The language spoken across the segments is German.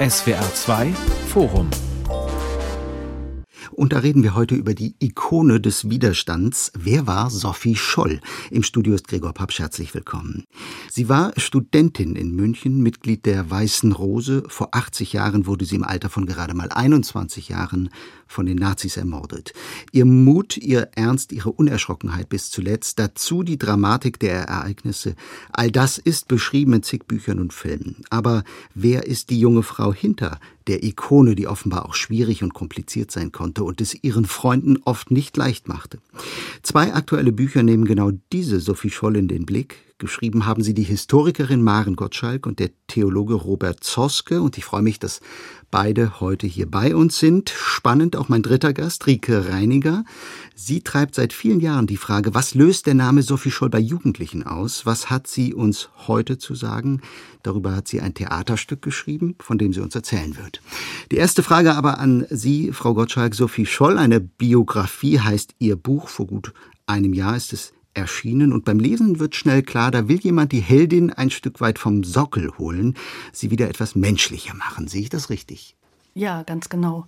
SWR 2 Forum und da reden wir heute über die Ikone des Widerstands. Wer war Sophie Scholl? Im Studio ist Gregor Papsch. Herzlich willkommen. Sie war Studentin in München, Mitglied der Weißen Rose. Vor 80 Jahren wurde sie im Alter von gerade mal 21 Jahren von den Nazis ermordet. Ihr Mut, ihr Ernst, ihre Unerschrockenheit bis zuletzt, dazu die Dramatik der Ereignisse. All das ist beschrieben in zig Büchern und Filmen. Aber wer ist die junge Frau hinter der Ikone, die offenbar auch schwierig und kompliziert sein konnte und es ihren Freunden oft nicht leicht machte. Zwei aktuelle Bücher nehmen genau diese Sophie Scholl in den Blick. Geschrieben haben sie die Historikerin Maren Gottschalk und der Theologe Robert Zoske. Und ich freue mich, dass beide heute hier bei uns sind. Spannend auch mein dritter Gast, Rike Reiniger. Sie treibt seit vielen Jahren die Frage, was löst der Name Sophie Scholl bei Jugendlichen aus? Was hat sie uns heute zu sagen? Darüber hat sie ein Theaterstück geschrieben, von dem sie uns erzählen wird. Die erste Frage aber an Sie, Frau Gottschalk. Sophie Scholl, eine Biografie heißt Ihr Buch. Vor gut einem Jahr ist es erschienen und beim Lesen wird schnell klar, da will jemand die Heldin ein Stück weit vom Sockel holen, sie wieder etwas menschlicher machen. Sehe ich das richtig? Ja, ganz genau.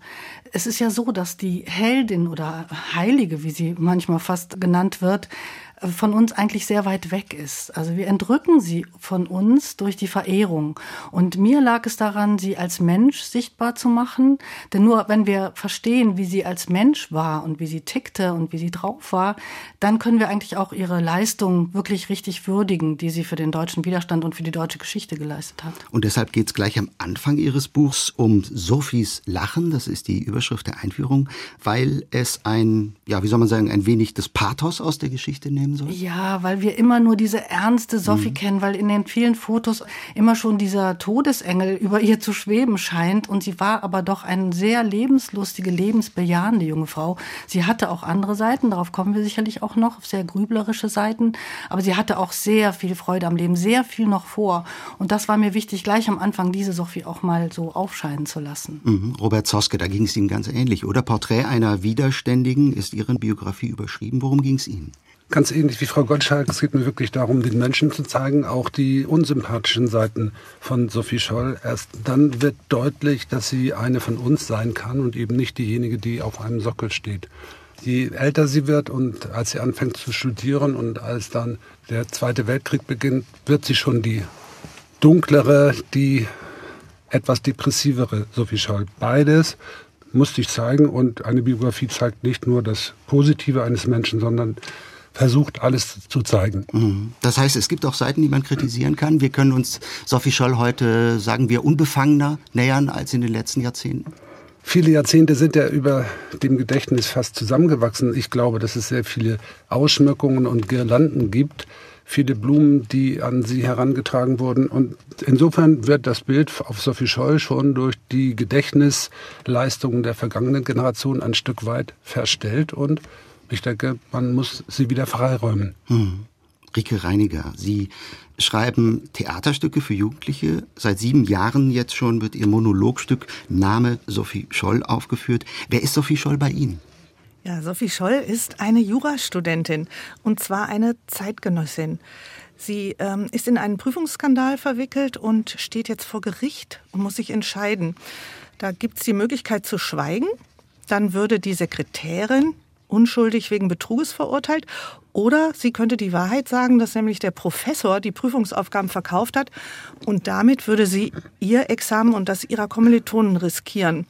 Es ist ja so, dass die Heldin oder Heilige, wie sie manchmal fast genannt wird, von uns eigentlich sehr weit weg ist. Also wir entrücken sie von uns durch die Verehrung. Und mir lag es daran, sie als Mensch sichtbar zu machen. Denn nur wenn wir verstehen, wie sie als Mensch war und wie sie tickte und wie sie drauf war, dann können wir eigentlich auch ihre Leistung wirklich richtig würdigen, die sie für den deutschen Widerstand und für die deutsche Geschichte geleistet hat. Und deshalb geht es gleich am Anfang Ihres Buchs um Sophies Lachen. Das ist die Überschrift der Einführung, weil es ein, ja, wie soll man sagen, ein wenig des Pathos aus der Geschichte nimmt nehmen soll? Ja, weil wir immer nur diese ernste Sophie mhm. kennen, weil in den vielen Fotos immer schon dieser Todesengel über ihr zu schweben scheint. Und sie war aber doch eine sehr lebenslustige, lebensbejahende junge Frau. Sie hatte auch andere Seiten, darauf kommen wir sicherlich auch noch, sehr grüblerische Seiten. Aber sie hatte auch sehr viel Freude am Leben, sehr viel noch vor. Und das war mir wichtig, gleich am Anfang diese Sophie auch mal so aufscheinen zu lassen. Mhm. Robert Zoske, da ging es Ihnen ganz ähnlich, oder? Porträt einer Widerständigen ist Ihren Biografie überschrieben. Worum ging es Ihnen? Ganz ähnlich wie Frau Gottschalk. Es geht mir wirklich darum, den Menschen zu zeigen, auch die unsympathischen Seiten von Sophie Scholl. Erst dann wird deutlich, dass sie eine von uns sein kann und eben nicht diejenige, die auf einem Sockel steht. Je älter sie wird und als sie anfängt zu studieren und als dann der Zweite Weltkrieg beginnt, wird sie schon die dunklere, die etwas depressivere Sophie Scholl. Beides musste ich zeigen und eine Biografie zeigt nicht nur das Positive eines Menschen, sondern versucht, alles zu zeigen. Mhm. Das heißt, es gibt auch Seiten, die man kritisieren kann. Wir können uns Sophie Scholl heute, sagen wir, unbefangener nähern als in den letzten Jahrzehnten. Viele Jahrzehnte sind ja über dem Gedächtnis fast zusammengewachsen. Ich glaube, dass es sehr viele Ausschmückungen und Girlanden gibt, viele Blumen, die an sie herangetragen wurden. Und insofern wird das Bild auf Sophie Scholl schon durch die Gedächtnisleistungen der vergangenen Generation ein Stück weit verstellt und ich denke, man muss sie wieder freiräumen. Hm. Rike Reiniger, Sie schreiben Theaterstücke für Jugendliche. Seit sieben Jahren jetzt schon wird Ihr Monologstück Name Sophie Scholl aufgeführt. Wer ist Sophie Scholl bei Ihnen? Ja, Sophie Scholl ist eine Jurastudentin und zwar eine Zeitgenössin. Sie ähm, ist in einen Prüfungsskandal verwickelt und steht jetzt vor Gericht und muss sich entscheiden. Da gibt es die Möglichkeit zu schweigen. Dann würde die Sekretärin, unschuldig wegen Betruges verurteilt. Oder sie könnte die Wahrheit sagen, dass nämlich der Professor die Prüfungsaufgaben verkauft hat und damit würde sie ihr Examen und das ihrer Kommilitonen riskieren.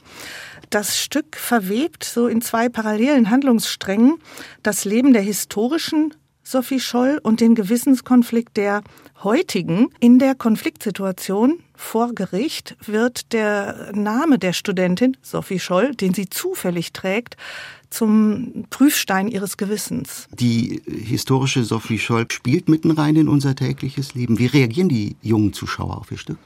Das Stück verwebt so in zwei parallelen Handlungssträngen das Leben der historischen Sophie Scholl und den Gewissenskonflikt der heutigen. In der Konfliktsituation vor Gericht wird der Name der Studentin Sophie Scholl, den sie zufällig trägt, zum Prüfstein ihres Gewissens. Die historische Sophie Scholl spielt mitten rein in unser tägliches Leben. Wie reagieren die jungen Zuschauer auf ihr Stück?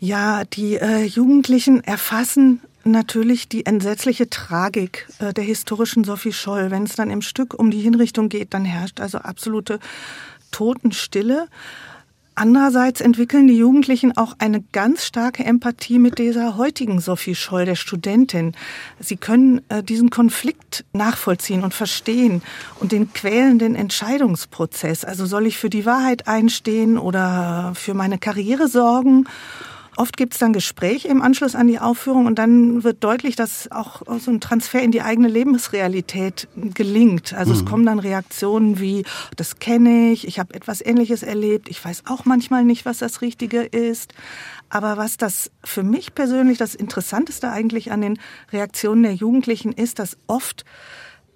Ja, die äh, Jugendlichen erfassen natürlich die entsetzliche Tragik äh, der historischen Sophie Scholl. Wenn es dann im Stück um die Hinrichtung geht, dann herrscht also absolute Totenstille. Andererseits entwickeln die Jugendlichen auch eine ganz starke Empathie mit dieser heutigen Sophie Scholl, der Studentin. Sie können äh, diesen Konflikt nachvollziehen und verstehen und den quälenden Entscheidungsprozess. Also soll ich für die Wahrheit einstehen oder für meine Karriere sorgen? Oft gibt es dann Gespräche im Anschluss an die Aufführung und dann wird deutlich, dass auch so ein Transfer in die eigene Lebensrealität gelingt. Also mhm. es kommen dann Reaktionen wie, das kenne ich, ich habe etwas Ähnliches erlebt, ich weiß auch manchmal nicht, was das Richtige ist. Aber was das für mich persönlich das Interessanteste eigentlich an den Reaktionen der Jugendlichen ist, dass oft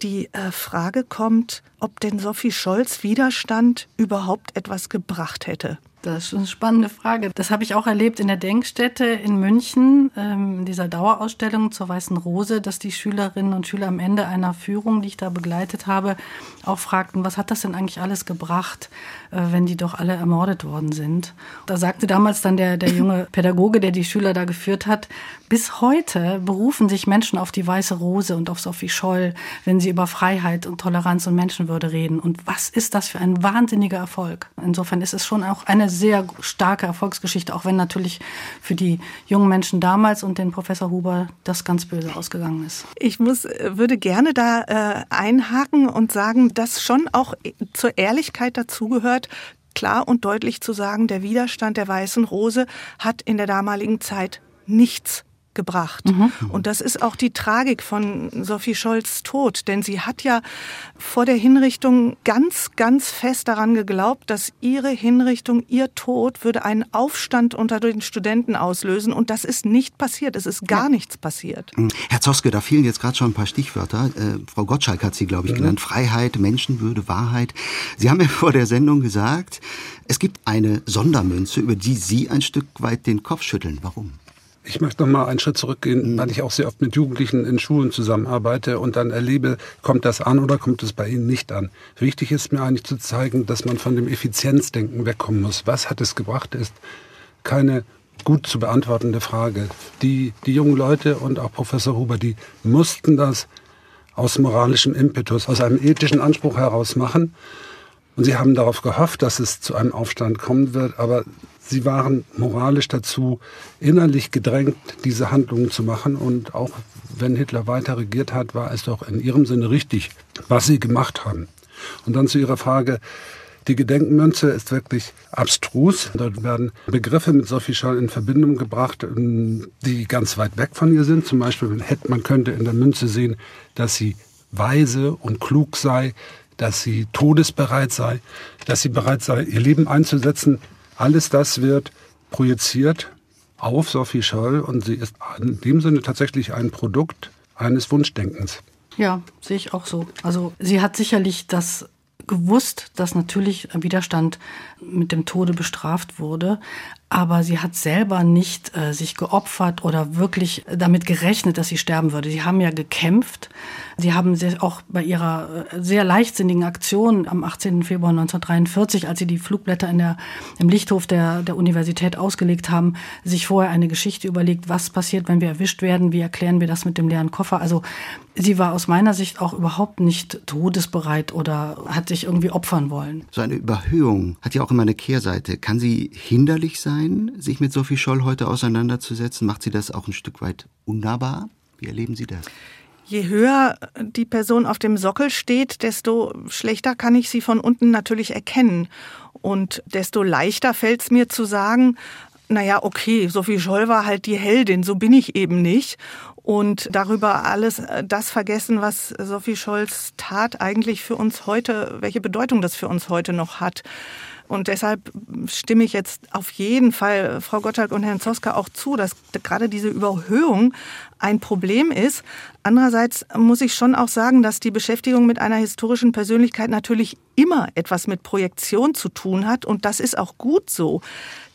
die äh, Frage kommt, ob denn Sophie Scholz Widerstand überhaupt etwas gebracht hätte. Das ist eine spannende Frage. Das habe ich auch erlebt in der Denkstätte in München, ähm, in dieser Dauerausstellung zur Weißen Rose, dass die Schülerinnen und Schüler am Ende einer Führung, die ich da begleitet habe, auch fragten, was hat das denn eigentlich alles gebracht, äh, wenn die doch alle ermordet worden sind. Da sagte damals dann der, der junge Pädagoge, der die Schüler da geführt hat, bis heute berufen sich Menschen auf die Weiße Rose und auf Sophie Scholl, wenn sie über Freiheit und Toleranz und Menschenwürde reden. Und was ist das für ein wahnsinniger Erfolg? Insofern ist es schon auch eine sehr starke Erfolgsgeschichte, auch wenn natürlich für die jungen Menschen damals und den Professor Huber das ganz böse ausgegangen ist. Ich muss, würde gerne da äh, einhaken und sagen, dass schon auch zur Ehrlichkeit dazugehört, klar und deutlich zu sagen, der Widerstand der Weißen Rose hat in der damaligen Zeit nichts gebracht. Mhm. Und das ist auch die Tragik von Sophie Scholz Tod, denn sie hat ja vor der Hinrichtung ganz, ganz fest daran geglaubt, dass ihre Hinrichtung, ihr Tod würde einen Aufstand unter den Studenten auslösen. Und das ist nicht passiert. Es ist gar ja. nichts passiert. Mhm. Herr Zoske, da fielen jetzt gerade schon ein paar Stichwörter. Äh, Frau Gottschalk hat sie, glaube ich, mhm. genannt. Freiheit, Menschenwürde, Wahrheit. Sie haben ja vor der Sendung gesagt, es gibt eine Sondermünze, über die Sie ein Stück weit den Kopf schütteln. Warum? Ich möchte noch mal einen Schritt zurückgehen, mhm. weil ich auch sehr oft mit Jugendlichen in Schulen zusammenarbeite und dann erlebe, kommt das an oder kommt es bei ihnen nicht an. Wichtig ist mir eigentlich zu zeigen, dass man von dem Effizienzdenken wegkommen muss. Was hat es gebracht, ist keine gut zu beantwortende Frage. Die, die jungen Leute und auch Professor Huber, die mussten das aus moralischem Impetus, aus einem ethischen Anspruch heraus machen. Und sie haben darauf gehofft, dass es zu einem Aufstand kommen wird, aber sie waren moralisch dazu innerlich gedrängt, diese Handlungen zu machen. Und auch wenn Hitler weiter regiert hat, war es doch in ihrem Sinne richtig, was sie gemacht haben. Und dann zu Ihrer Frage, die Gedenkmünze ist wirklich abstrus. Dort werden Begriffe mit Sophie Scholl in Verbindung gebracht, ähm, die ganz weit weg von ihr sind. Zum Beispiel, man könnte in der Münze sehen, dass sie weise und klug sei, dass sie todesbereit sei, dass sie bereit sei, ihr Leben einzusetzen alles das wird projiziert auf Sophie Scholl und sie ist in dem Sinne tatsächlich ein Produkt eines Wunschdenkens. Ja, sehe ich auch so. Also sie hat sicherlich das gewusst, dass natürlich Widerstand mit dem Tode bestraft wurde, aber sie hat selber nicht äh, sich geopfert oder wirklich damit gerechnet, dass sie sterben würde. Sie haben ja gekämpft. Sie haben sehr, auch bei ihrer äh, sehr leichtsinnigen Aktion am 18. Februar 1943, als sie die Flugblätter in der, im Lichthof der, der Universität ausgelegt haben, sich vorher eine Geschichte überlegt, was passiert, wenn wir erwischt werden, wie erklären wir das mit dem leeren Koffer. Also sie war aus meiner Sicht auch überhaupt nicht todesbereit oder hat sich irgendwie opfern wollen. So eine Überhöhung hat ja auch immer eine Kehrseite. Kann sie hinderlich sein? sich mit Sophie Scholl heute auseinanderzusetzen? Macht sie das auch ein Stück weit unnahbar? Wie erleben Sie das? Je höher die Person auf dem Sockel steht, desto schlechter kann ich sie von unten natürlich erkennen. Und desto leichter fällt es mir zu sagen, naja, okay, Sophie Scholl war halt die Heldin, so bin ich eben nicht. Und darüber alles äh, das vergessen, was Sophie Scholls Tat eigentlich für uns heute, welche Bedeutung das für uns heute noch hat. Und deshalb stimme ich jetzt auf jeden Fall Frau Gottschalk und Herrn Zoska auch zu, dass gerade diese Überhöhung ein Problem ist. Andererseits muss ich schon auch sagen, dass die Beschäftigung mit einer historischen Persönlichkeit natürlich immer etwas mit Projektion zu tun hat. Und das ist auch gut so.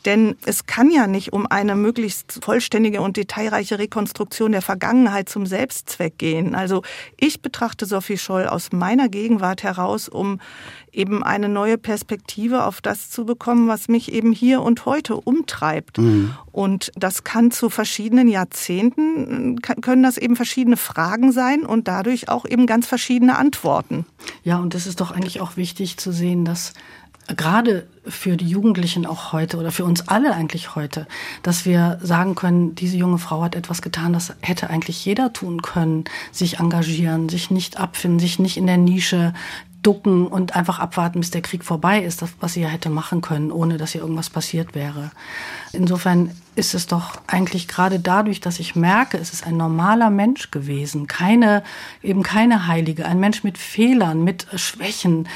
Denn es kann ja nicht um eine möglichst vollständige und detailreiche Rekonstruktion der Vergangenheit zum Selbstzweck gehen. Also ich betrachte Sophie Scholl aus meiner Gegenwart heraus, um eben eine neue Perspektive auf das zu bekommen, was mich eben hier und heute umtreibt. Mhm. Und das kann zu verschiedenen Jahrzehnten, können das eben verschiedene Fragen sein und dadurch auch eben ganz verschiedene Antworten. Ja, und es ist doch eigentlich auch wichtig zu sehen, dass gerade für die Jugendlichen auch heute oder für uns alle eigentlich heute, dass wir sagen können, diese junge Frau hat etwas getan, das hätte eigentlich jeder tun können, sich engagieren, sich nicht abfinden, sich nicht in der Nische ducken und einfach abwarten, bis der Krieg vorbei ist, was sie ja hätte machen können, ohne dass ihr irgendwas passiert wäre. Insofern ist es doch eigentlich gerade dadurch, dass ich merke, es ist ein normaler Mensch gewesen, keine, eben keine Heilige, ein Mensch mit Fehlern, mit Schwächen,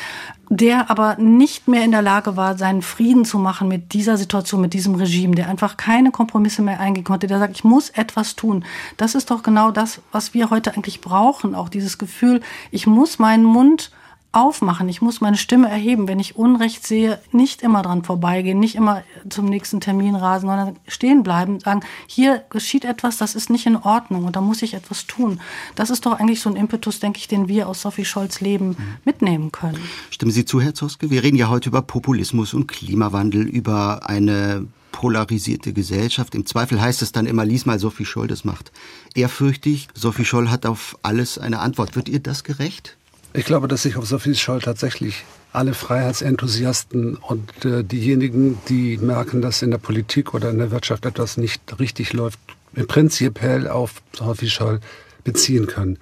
der aber nicht mehr in der Lage war, seinen Frieden zu machen mit dieser Situation, mit diesem Regime, der einfach keine Kompromisse mehr eingehen konnte, der sagt, ich muss etwas tun. Das ist doch genau das, was wir heute eigentlich brauchen, auch dieses Gefühl, ich muss meinen Mund aufmachen, ich muss meine Stimme erheben, wenn ich Unrecht sehe, nicht immer dran vorbeigehen, nicht immer zum nächsten Termin rasen, sondern stehen bleiben, sagen, hier geschieht etwas, das ist nicht in Ordnung und da muss ich etwas tun. Das ist doch eigentlich so ein Impetus, denke ich, den wir aus Sophie Scholz Leben mitnehmen können. Stimmen Sie zu, Herr Zoske? Wir reden ja heute über Populismus und Klimawandel, über eine polarisierte Gesellschaft. Im Zweifel heißt es dann immer, lies mal Sophie Scholl, das macht ehrfürchtig. Sophie Scholl hat auf alles eine Antwort. Wird ihr das gerecht? Ich glaube, dass sich auf Sophie Scholl tatsächlich alle Freiheitsenthusiasten und äh, diejenigen, die merken, dass in der Politik oder in der Wirtschaft etwas nicht richtig läuft, prinzipiell auf Sophie Scholl beziehen können.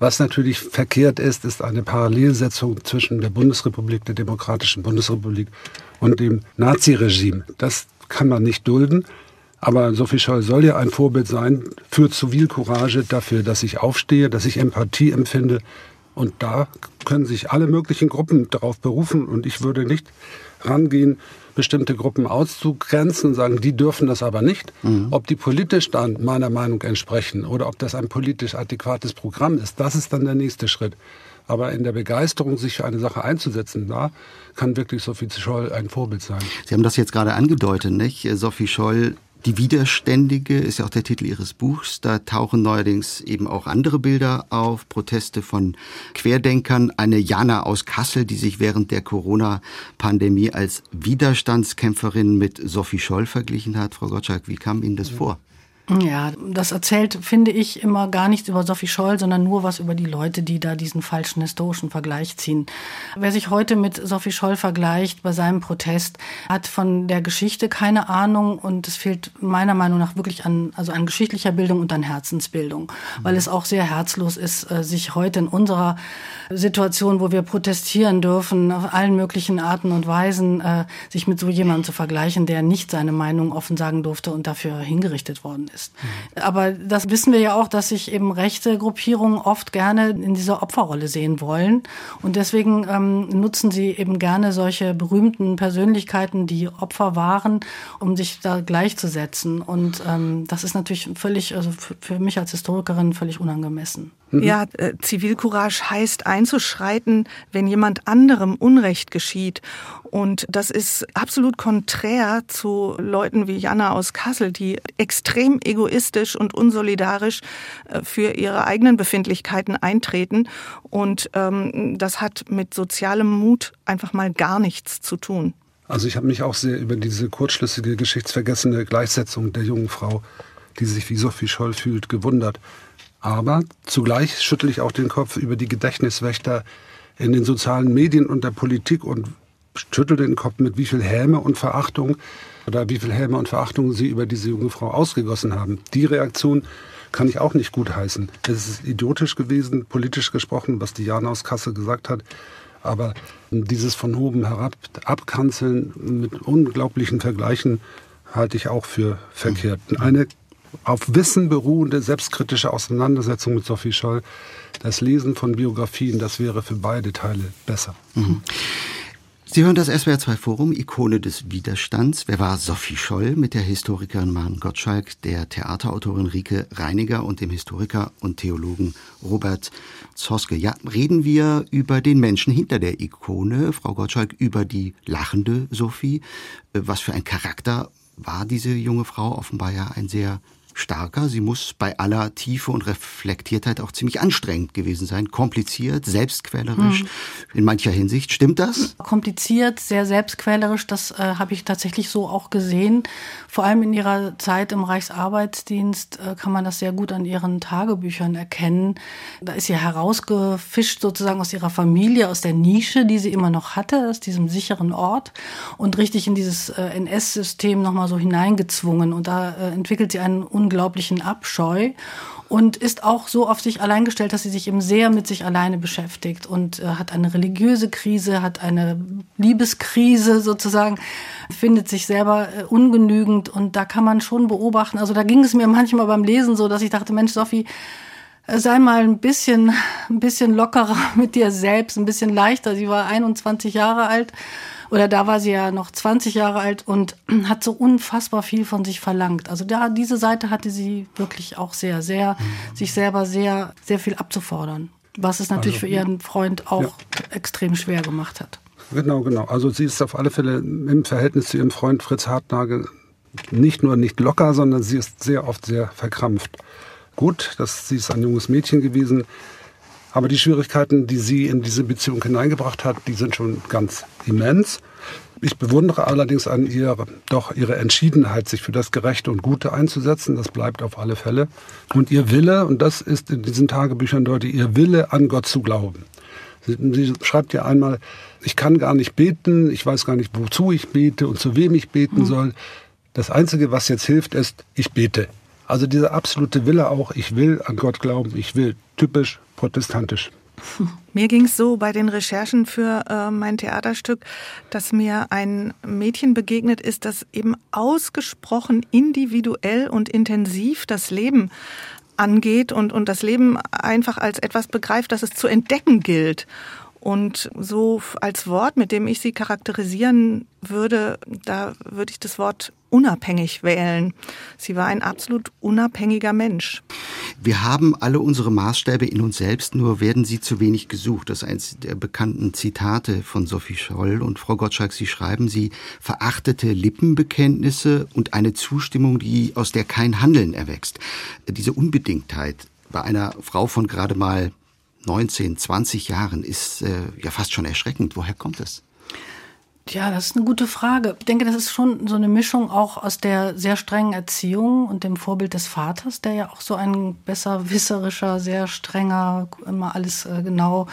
Was natürlich verkehrt ist, ist eine Parallelsetzung zwischen der Bundesrepublik, der Demokratischen Bundesrepublik und dem Naziregime. Das kann man nicht dulden. Aber Sophie Scholl soll ja ein Vorbild sein für Zivilcourage, dafür, dass ich aufstehe, dass ich Empathie empfinde, und da können sich alle möglichen Gruppen darauf berufen. Und ich würde nicht rangehen, bestimmte Gruppen auszugrenzen und sagen, die dürfen das aber nicht. Mhm. Ob die politisch dann meiner Meinung entsprechen oder ob das ein politisch adäquates Programm ist, das ist dann der nächste Schritt. Aber in der Begeisterung, sich für eine Sache einzusetzen, da kann wirklich Sophie Scholl ein Vorbild sein. Sie haben das jetzt gerade angedeutet, nicht? Sophie Scholl die Widerständige ist ja auch der Titel Ihres Buchs. Da tauchen neuerdings eben auch andere Bilder auf. Proteste von Querdenkern. Eine Jana aus Kassel, die sich während der Corona-Pandemie als Widerstandskämpferin mit Sophie Scholl verglichen hat. Frau Gottschalk, wie kam Ihnen das vor? Ja, das erzählt, finde ich, immer gar nichts über Sophie Scholl, sondern nur was über die Leute, die da diesen falschen historischen Vergleich ziehen. Wer sich heute mit Sophie Scholl vergleicht bei seinem Protest, hat von der Geschichte keine Ahnung und es fehlt meiner Meinung nach wirklich an, also an geschichtlicher Bildung und an Herzensbildung, weil es auch sehr herzlos ist, äh, sich heute in unserer Situation, wo wir protestieren dürfen, auf allen möglichen Arten und Weisen, äh, sich mit so jemandem zu vergleichen, der nicht seine Meinung offen sagen durfte und dafür hingerichtet worden ist ist. Aber das wissen wir ja auch, dass sich eben rechte Gruppierungen oft gerne in dieser Opferrolle sehen wollen. Und deswegen ähm, nutzen sie eben gerne solche berühmten Persönlichkeiten, die Opfer waren, um sich da gleichzusetzen. Und ähm, das ist natürlich völlig, also für, für mich als Historikerin völlig unangemessen. Mhm. Ja, äh, Zivilcourage heißt einzuschreiten, wenn jemand anderem Unrecht geschieht. Und das ist absolut konträr zu Leuten wie Jana aus Kassel, die extrem egoistisch und unsolidarisch äh, für ihre eigenen Befindlichkeiten eintreten. Und ähm, das hat mit sozialem Mut einfach mal gar nichts zu tun. Also ich habe mich auch sehr über diese kurzschlüssige, geschichtsvergessene Gleichsetzung der jungen Frau, die sich wie Sophie Scholl fühlt, gewundert. Aber zugleich schüttle ich auch den Kopf über die Gedächtniswächter in den sozialen Medien und der Politik und schüttel den Kopf mit wie viel Häme und Verachtung oder wie viel Häme und Verachtung sie über diese junge Frau ausgegossen haben. Die Reaktion kann ich auch nicht gutheißen. Es ist idiotisch gewesen, politisch gesprochen, was die Jana aus Kassel gesagt hat. Aber dieses von oben herab abkanzeln mit unglaublichen Vergleichen halte ich auch für verkehrt. Eine auf Wissen beruhende selbstkritische Auseinandersetzung mit Sophie Scholl, das Lesen von Biografien, das wäre für beide Teile besser. Mhm. Sie hören das SWR2 Forum, Ikone des Widerstands. Wer war Sophie Scholl mit der Historikerin Maren Gottschalk, der Theaterautorin Rike Reiniger und dem Historiker und Theologen Robert Zoske? Ja, reden wir über den Menschen hinter der Ikone, Frau Gottschalk, über die lachende Sophie. Äh, was für ein Charakter war diese junge Frau? Offenbar ja ein sehr starker. Sie muss bei aller Tiefe und Reflektiertheit auch ziemlich anstrengend gewesen sein. Kompliziert, selbstquälerisch hm. in mancher Hinsicht. Stimmt das? Kompliziert, sehr selbstquälerisch. Das äh, habe ich tatsächlich so auch gesehen. Vor allem in ihrer Zeit im Reichsarbeitsdienst äh, kann man das sehr gut an ihren Tagebüchern erkennen. Da ist sie herausgefischt sozusagen aus ihrer Familie, aus der Nische, die sie immer noch hatte, aus diesem sicheren Ort und richtig in dieses äh, NS-System nochmal so hineingezwungen. Und da äh, entwickelt sie einen unglaublichen Abscheu und ist auch so auf sich allein gestellt, dass sie sich eben sehr mit sich alleine beschäftigt und äh, hat eine religiöse Krise, hat eine Liebeskrise sozusagen, findet sich selber äh, ungenügend und da kann man schon beobachten. Also da ging es mir manchmal beim Lesen so, dass ich dachte, Mensch, Sophie, äh, sei mal ein bisschen, ein bisschen lockerer mit dir selbst, ein bisschen leichter. Sie war 21 Jahre alt oder da war sie ja noch 20 Jahre alt und hat so unfassbar viel von sich verlangt. Also da, diese Seite hatte sie wirklich auch sehr, sehr, mhm. sich selber sehr, sehr viel abzufordern. Was es natürlich also, für ihren Freund auch ja. extrem schwer gemacht hat. Genau, genau. Also sie ist auf alle Fälle im Verhältnis zu ihrem Freund Fritz Hartnagel nicht nur nicht locker, sondern sie ist sehr oft sehr verkrampft. Gut, dass sie ist ein junges Mädchen gewesen, aber die Schwierigkeiten, die sie in diese Beziehung hineingebracht hat, die sind schon ganz immens. Ich bewundere allerdings an ihr doch ihre Entschiedenheit, sich für das Gerechte und Gute einzusetzen. Das bleibt auf alle Fälle. Und ihr Wille, und das ist in diesen Tagebüchern deutlich, ihr Wille an Gott zu glauben. Sie, sie schreibt ja einmal, ich kann gar nicht beten, ich weiß gar nicht, wozu ich bete und zu wem ich beten mhm. soll. Das Einzige, was jetzt hilft, ist, ich bete. Also dieser absolute Wille auch, ich will an Gott glauben, ich will typisch protestantisch. Mir ging es so bei den Recherchen für äh, mein Theaterstück, dass mir ein Mädchen begegnet ist, das eben ausgesprochen individuell und intensiv das Leben angeht und, und das Leben einfach als etwas begreift, das es zu entdecken gilt. Und so als Wort, mit dem ich sie charakterisieren würde, da würde ich das Wort unabhängig wählen. Sie war ein absolut unabhängiger Mensch. Wir haben alle unsere Maßstäbe in uns selbst, nur werden sie zu wenig gesucht. Das ist eines der bekannten Zitate von Sophie Scholl und Frau Gottschalk. Sie schreiben, sie verachtete Lippenbekenntnisse und eine Zustimmung, die aus der kein Handeln erwächst. Diese Unbedingtheit bei einer Frau von gerade mal 19, 20 Jahren ist äh, ja fast schon erschreckend. Woher kommt es? Ja, das ist eine gute Frage. Ich denke, das ist schon so eine Mischung auch aus der sehr strengen Erziehung und dem Vorbild des Vaters, der ja auch so ein besserwisserischer, sehr strenger, immer alles äh, genau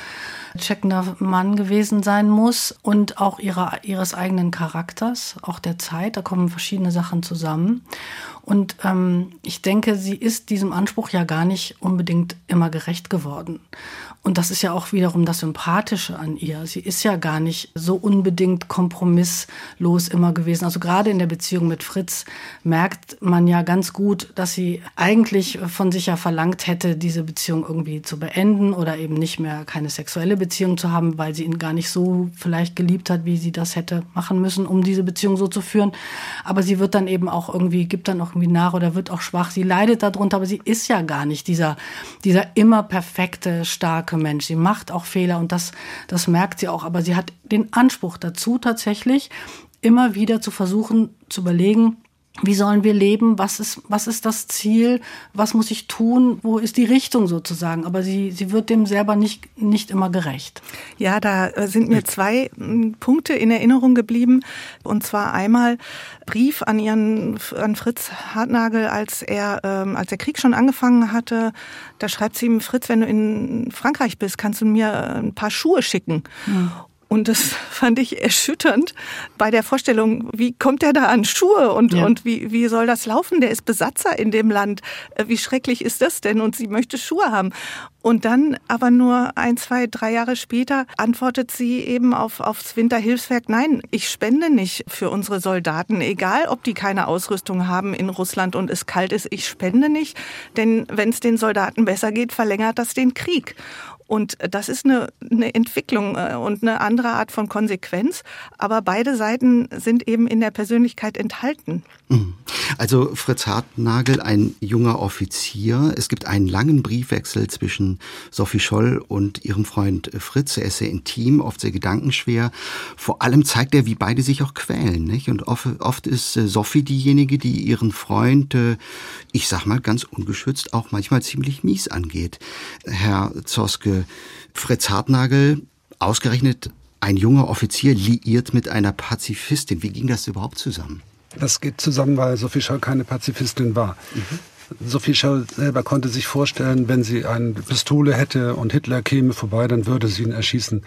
checkender Mann gewesen sein muss und auch ihrer, ihres eigenen Charakters, auch der Zeit. Da kommen verschiedene Sachen zusammen. Und ähm, ich denke, sie ist diesem Anspruch ja gar nicht unbedingt immer gerecht geworden. Und das ist ja auch wiederum das Sympathische an ihr. Sie ist ja gar nicht so unbedingt kompromisslos immer gewesen. Also gerade in der Beziehung mit Fritz merkt man ja ganz gut, dass sie eigentlich von sich ja verlangt hätte, diese Beziehung irgendwie zu beenden oder eben nicht mehr keine sexuelle Beziehung zu haben, weil sie ihn gar nicht so vielleicht geliebt hat, wie sie das hätte machen müssen, um diese Beziehung so zu führen. Aber sie wird dann eben auch irgendwie, gibt dann auch irgendwie nach oder wird auch schwach. Sie leidet darunter, aber sie ist ja gar nicht dieser, dieser immer perfekte, starke Mensch. Sie macht auch Fehler und das, das merkt sie auch. Aber sie hat den Anspruch dazu tatsächlich, immer wieder zu versuchen zu überlegen, wie sollen wir leben? Was ist, was ist das Ziel? Was muss ich tun? Wo ist die Richtung sozusagen? Aber sie, sie wird dem selber nicht, nicht immer gerecht. Ja, da äh, sind mir zwei hm, Punkte in Erinnerung geblieben. Und zwar einmal Brief an ihren, an Fritz Hartnagel, als er, ähm, als der Krieg schon angefangen hatte. Da schreibt sie ihm, Fritz, wenn du in Frankreich bist, kannst du mir ein paar Schuhe schicken. Mhm. Und das fand ich erschütternd bei der Vorstellung, wie kommt er da an Schuhe und, ja. und wie, wie soll das laufen? Der ist Besatzer in dem Land. Äh, wie schrecklich ist das denn? Und sie möchte Schuhe haben. Und dann aber nur ein, zwei, drei Jahre später antwortet sie eben auf, aufs Winterhilfswerk, nein, ich spende nicht für unsere Soldaten, egal ob die keine Ausrüstung haben in Russland und es kalt ist, ich spende nicht, denn wenn es den Soldaten besser geht, verlängert das den Krieg. Und das ist eine, eine Entwicklung äh, und eine andere Art von Konsequenz. Aber beide Seiten sind eben in der Persönlichkeit enthalten. Mhm. Also Fritz Hartnagel, ein junger Offizier. Es gibt einen langen Briefwechsel zwischen Sophie Scholl und ihrem Freund Fritz. Er ist sehr intim, oft sehr gedankenschwer. Vor allem zeigt er, wie beide sich auch quälen. Nicht? Und oft ist äh, Sophie diejenige, die ihren Freund, äh, ich sag mal ganz ungeschützt, auch manchmal ziemlich mies angeht. Herr Zoske, Fritz Hartnagel, ausgerechnet ein junger Offizier liiert mit einer Pazifistin. Wie ging das überhaupt zusammen? Das geht zusammen, weil Sophie Scholl keine Pazifistin war. Mhm. Sophie Scholl selber konnte sich vorstellen, wenn sie eine Pistole hätte und Hitler käme vorbei, dann würde sie ihn erschießen.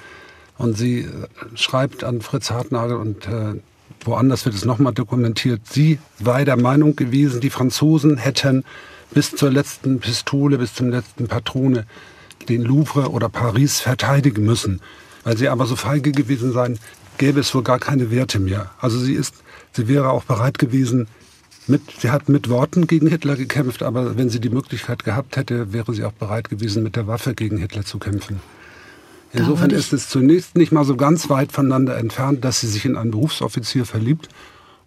Und sie äh, schreibt an Fritz Hartnagel und äh, woanders wird es nochmal dokumentiert. Sie war der Meinung gewesen, die Franzosen hätten bis zur letzten Pistole, bis zum letzten Patrone den Louvre oder Paris verteidigen müssen. Weil sie aber so feige gewesen seien, gäbe es wohl gar keine Werte mehr. Also sie ist, sie wäre auch bereit gewesen, mit, sie hat mit Worten gegen Hitler gekämpft, aber wenn sie die Möglichkeit gehabt hätte, wäre sie auch bereit gewesen, mit der Waffe gegen Hitler zu kämpfen. Insofern ist es zunächst nicht mal so ganz weit voneinander entfernt, dass sie sich in einen Berufsoffizier verliebt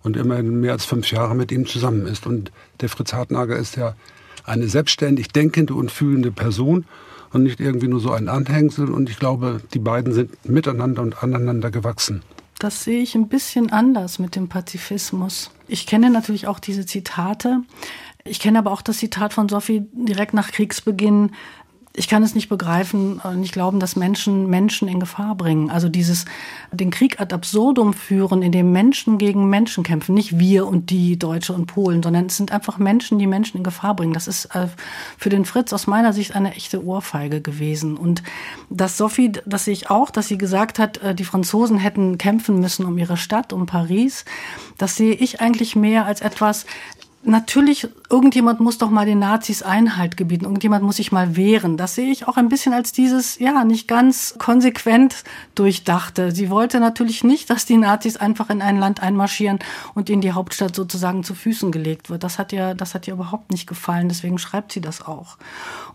und immerhin mehr als fünf Jahre mit ihm zusammen ist. Und der Fritz Hartnager ist ja eine selbstständig denkende und fühlende Person und nicht irgendwie nur so ein Anhängsel. Und ich glaube, die beiden sind miteinander und aneinander gewachsen. Das sehe ich ein bisschen anders mit dem Pazifismus. Ich kenne natürlich auch diese Zitate. Ich kenne aber auch das Zitat von Sophie direkt nach Kriegsbeginn, ich kann es nicht begreifen und nicht glauben, dass Menschen Menschen in Gefahr bringen. Also dieses den Krieg ad absurdum führen, in dem Menschen gegen Menschen kämpfen, nicht wir und die Deutsche und Polen, sondern es sind einfach Menschen, die Menschen in Gefahr bringen. Das ist äh, für den Fritz aus meiner Sicht eine echte Ohrfeige gewesen. Und dass Sophie, das sehe ich auch, dass sie gesagt hat, äh, die Franzosen hätten kämpfen müssen um ihre Stadt, um Paris. Das sehe ich eigentlich mehr als etwas, natürlich, irgendjemand muss doch mal den Nazis Einhalt gebieten, irgendjemand muss sich mal wehren. Das sehe ich auch ein bisschen als dieses, ja, nicht ganz konsequent durchdachte. Sie wollte natürlich nicht, dass die Nazis einfach in ein Land einmarschieren und in die Hauptstadt sozusagen zu Füßen gelegt wird. Das hat ihr, das hat ihr überhaupt nicht gefallen, deswegen schreibt sie das auch.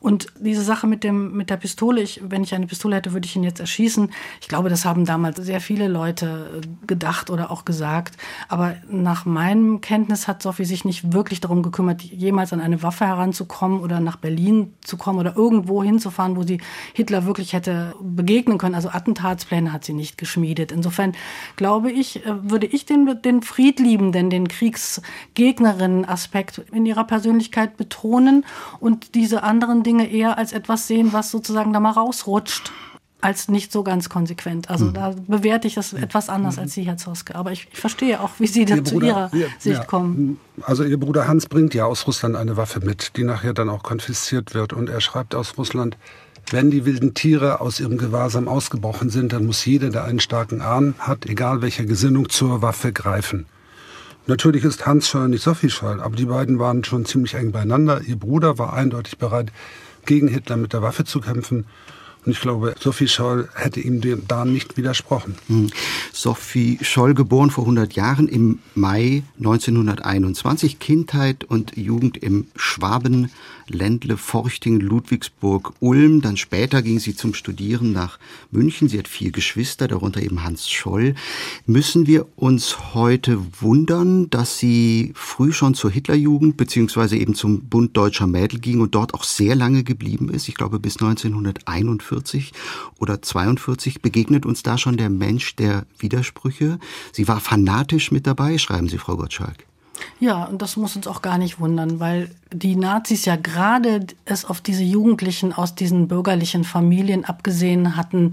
Und diese Sache mit dem, mit der Pistole, ich, wenn ich eine Pistole hätte, würde ich ihn jetzt erschießen. Ich glaube, das haben damals sehr viele Leute gedacht oder auch gesagt. Aber nach meinem Kenntnis hat Sophie sich nicht wirklich darum gekümmert, jemals an eine Waffe heranzukommen oder nach Berlin zu kommen oder irgendwo hinzufahren, wo sie Hitler wirklich hätte begegnen können. Also Attentatspläne hat sie nicht geschmiedet. Insofern glaube ich, äh, würde ich den, den Friedliebenden, den Kriegsgegnerinnen-Aspekt in ihrer Persönlichkeit betonen und diese anderen Dinge eher als etwas sehen, was sozusagen da mal rausrutscht als nicht so ganz konsequent. Also mhm. da bewerte ich das etwas anders als Sie, Herr Zoske. Aber ich, ich verstehe auch, wie Sie da zu Ihrer ihr, Sicht ja, kommen. Also Ihr Bruder Hans bringt ja aus Russland eine Waffe mit, die nachher dann auch konfisziert wird. Und er schreibt aus Russland, wenn die wilden Tiere aus ihrem Gewahrsam ausgebrochen sind, dann muss jeder, der einen starken Arm hat, egal welcher Gesinnung, zur Waffe greifen. Natürlich ist Hans Scholl nicht Sophie Scholl, aber die beiden waren schon ziemlich eng beieinander. Ihr Bruder war eindeutig bereit, gegen Hitler mit der Waffe zu kämpfen. Und ich glaube, Sophie Scholl hätte ihm da nicht widersprochen. Hm. Sophie Scholl, geboren vor 100 Jahren im Mai 1921, Kindheit und Jugend im Schwaben Ländle, Forchting, Ludwigsburg, Ulm. Dann später ging sie zum Studieren nach München. Sie hat vier Geschwister, darunter eben Hans Scholl. Müssen wir uns heute wundern, dass sie früh schon zur Hitlerjugend beziehungsweise eben zum Bund Deutscher Mädel ging und dort auch sehr lange geblieben ist? Ich glaube bis 1941 oder 42 begegnet uns da schon der Mensch der Widersprüche. Sie war fanatisch mit dabei, schreiben Sie, Frau Gottschalk. Ja, und das muss uns auch gar nicht wundern, weil die Nazis ja gerade es auf diese Jugendlichen aus diesen bürgerlichen Familien abgesehen hatten,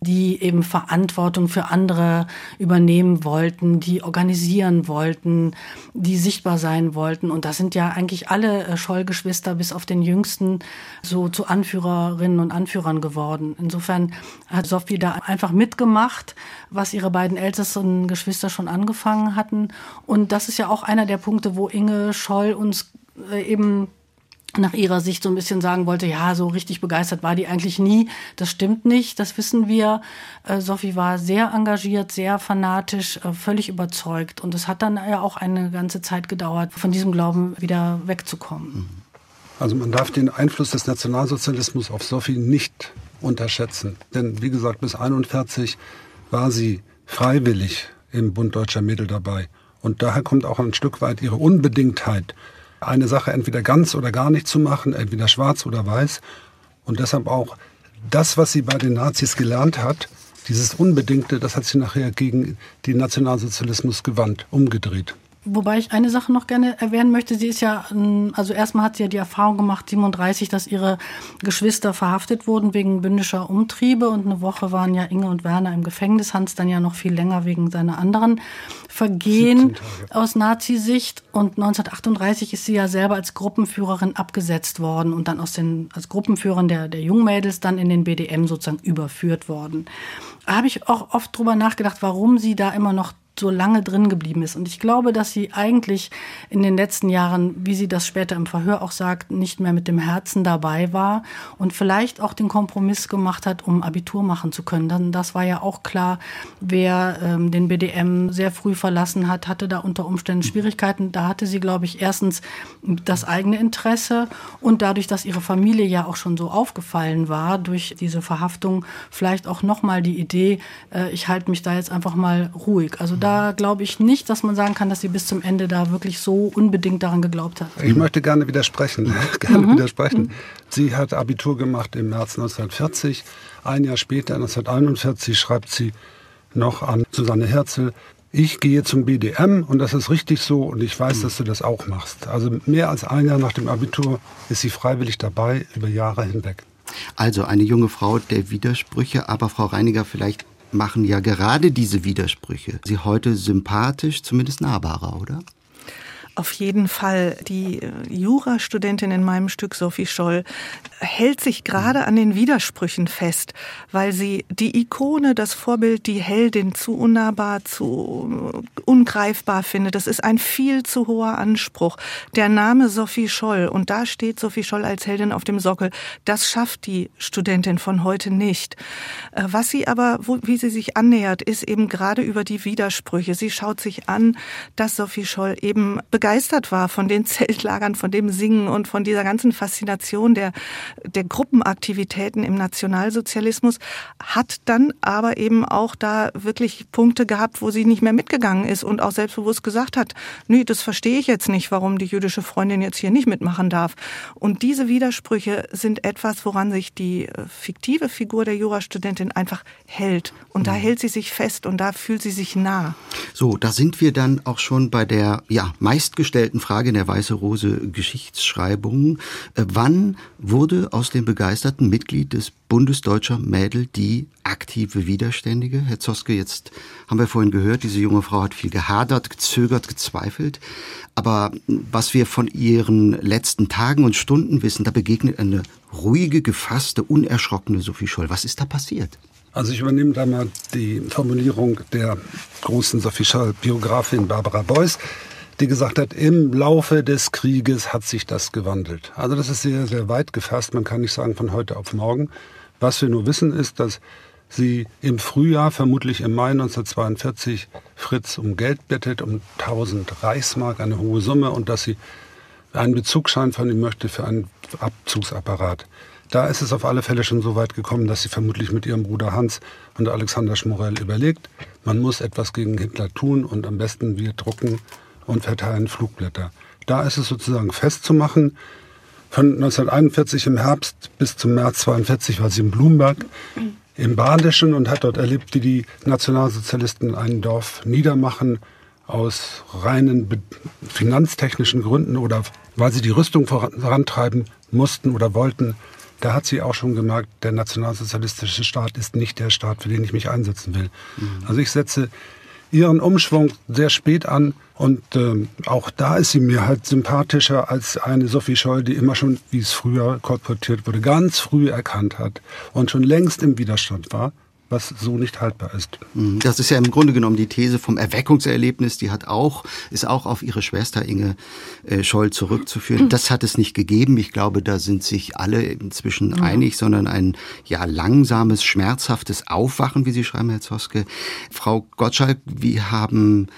die eben Verantwortung für andere übernehmen wollten, die organisieren wollten, die sichtbar sein wollten. Und das sind ja eigentlich alle äh, Schollgeschwister bis auf den Jüngsten so zu Anführerinnen und Anführern geworden. Insofern hat Sophie da einfach mitgemacht, was ihre beiden ältesten Geschwister schon angefangen hatten. Und das ist ja auch einer der Punkte, wo Inge Scholl uns äh, eben nach ihrer Sicht so ein bisschen sagen wollte, ja, so richtig begeistert war die eigentlich nie. Das stimmt nicht, das wissen wir. Äh, Sophie war sehr engagiert, sehr fanatisch, äh, völlig überzeugt. Und es hat dann ja auch eine ganze Zeit gedauert, von diesem Glauben wieder wegzukommen. Also man darf den Einfluss des Nationalsozialismus auf Sophie nicht unterschätzen. Denn wie gesagt, bis 1941 war sie freiwillig im Bund Deutscher Mädel dabei. Und daher kommt auch ein Stück weit ihre Unbedingtheit eine Sache entweder ganz oder gar nicht zu machen, entweder schwarz oder weiß. Und deshalb auch das, was sie bei den Nazis gelernt hat, dieses Unbedingte, das hat sie nachher gegen den Nationalsozialismus gewandt, umgedreht. Wobei ich eine Sache noch gerne erwähnen möchte. Sie ist ja, ähm, also erstmal hat sie ja die Erfahrung gemacht, 37, dass ihre Geschwister verhaftet wurden wegen bündischer Umtriebe und eine Woche waren ja Inge und Werner im Gefängnis, Hans dann ja noch viel länger wegen seiner anderen Vergehen aus Nazi-Sicht. Und 1938 ist sie ja selber als Gruppenführerin abgesetzt worden und dann aus den, als Gruppenführerin der, der Jungmädels dann in den BDM sozusagen überführt worden. Da habe ich auch oft drüber nachgedacht, warum sie da immer noch so lange drin geblieben ist. Und ich glaube, dass sie eigentlich in den letzten Jahren, wie sie das später im Verhör auch sagt, nicht mehr mit dem Herzen dabei war und vielleicht auch den Kompromiss gemacht hat, um Abitur machen zu können. Dann, das war ja auch klar, wer ähm, den BDM sehr früh verlassen hat, hatte da unter Umständen Schwierigkeiten. Da hatte sie, glaube ich, erstens das eigene Interesse und dadurch, dass ihre Familie ja auch schon so aufgefallen war durch diese Verhaftung, vielleicht auch nochmal die Idee, äh, ich halte mich da jetzt einfach mal ruhig. Also da glaube ich nicht, dass man sagen kann, dass sie bis zum Ende da wirklich so unbedingt daran geglaubt hat. Ich möchte gerne widersprechen. gerne mhm. widersprechen. Sie hat Abitur gemacht im März 1940. Ein Jahr später, 1941, schreibt sie noch an Susanne Herzl, ich gehe zum BDM und das ist richtig so und ich weiß, dass du das auch machst. Also mehr als ein Jahr nach dem Abitur ist sie freiwillig dabei, über Jahre hinweg. Also eine junge Frau der Widersprüche, aber Frau Reiniger, vielleicht machen ja gerade diese Widersprüche sie heute sympathisch, zumindest nahbarer, oder? Auf jeden Fall. Die äh, Jurastudentin in meinem Stück, Sophie Scholl, hält sich gerade an den Widersprüchen fest, weil sie die Ikone, das Vorbild, die Heldin zu unnahbar, zu äh, ungreifbar findet. Das ist ein viel zu hoher Anspruch. Der Name Sophie Scholl, und da steht Sophie Scholl als Heldin auf dem Sockel, das schafft die Studentin von heute nicht. Äh, was sie aber, wie sie sich annähert, ist eben gerade über die Widersprüche. Sie schaut sich an, dass Sophie Scholl eben begeistert war von den Zeltlagern, von dem Singen und von dieser ganzen Faszination der, der Gruppenaktivitäten im Nationalsozialismus, hat dann aber eben auch da wirklich Punkte gehabt, wo sie nicht mehr mitgegangen ist und auch selbstbewusst gesagt hat, nee, das verstehe ich jetzt nicht, warum die jüdische Freundin jetzt hier nicht mitmachen darf. Und diese Widersprüche sind etwas, woran sich die äh, fiktive Figur der Jurastudentin einfach hält. Und da mhm. hält sie sich fest und da fühlt sie sich nah. So, da sind wir dann auch schon bei der, ja, meist meistgestellten Frage in der Weiße Rose Geschichtsschreibung. Äh, wann wurde aus dem begeisterten Mitglied des Bundesdeutscher Mädel die aktive Widerständige? Herr Zoske, jetzt haben wir vorhin gehört, diese junge Frau hat viel gehadert, gezögert, gezweifelt. Aber was wir von ihren letzten Tagen und Stunden wissen, da begegnet eine ruhige, gefasste, unerschrockene Sophie Scholl. Was ist da passiert? Also ich übernehme da mal die Formulierung der großen Sophie Scholl Biografin Barbara Beuys die gesagt hat, im Laufe des Krieges hat sich das gewandelt. Also das ist sehr, sehr weit gefasst. Man kann nicht sagen von heute auf morgen. Was wir nur wissen ist, dass sie im Frühjahr, vermutlich im Mai 1942, Fritz um Geld bittet, um 1000 Reichsmark, eine hohe Summe, und dass sie einen Bezugsschein von ihm möchte für einen Abzugsapparat. Da ist es auf alle Fälle schon so weit gekommen, dass sie vermutlich mit ihrem Bruder Hans und Alexander Schmorell überlegt, man muss etwas gegen Hitler tun und am besten wir drucken und verteilen Flugblätter. Da ist es sozusagen festzumachen. Von 1941 im Herbst bis zum März 1942 war sie in Blumberg im Badischen und hat dort erlebt, wie die Nationalsozialisten ein Dorf niedermachen aus reinen finanztechnischen Gründen oder weil sie die Rüstung vorantreiben mussten oder wollten. Da hat sie auch schon gemerkt, der nationalsozialistische Staat ist nicht der Staat, für den ich mich einsetzen will. Mhm. Also ich setze ihren Umschwung sehr spät an. Und äh, auch da ist sie mir halt sympathischer als eine Sophie Scholl, die immer schon, wie es früher kolportiert wurde, ganz früh erkannt hat und schon längst im Widerstand war was so nicht haltbar ist. Mhm. Das ist ja im Grunde genommen die These vom Erweckungserlebnis, die hat auch, ist auch auf ihre Schwester Inge äh, Scholl zurückzuführen. Das hat es nicht gegeben. Ich glaube, da sind sich alle inzwischen ja. einig, sondern ein ja langsames, schmerzhaftes Aufwachen, wie Sie schreiben, Herr Zoske. Frau Gottschalk, wie haben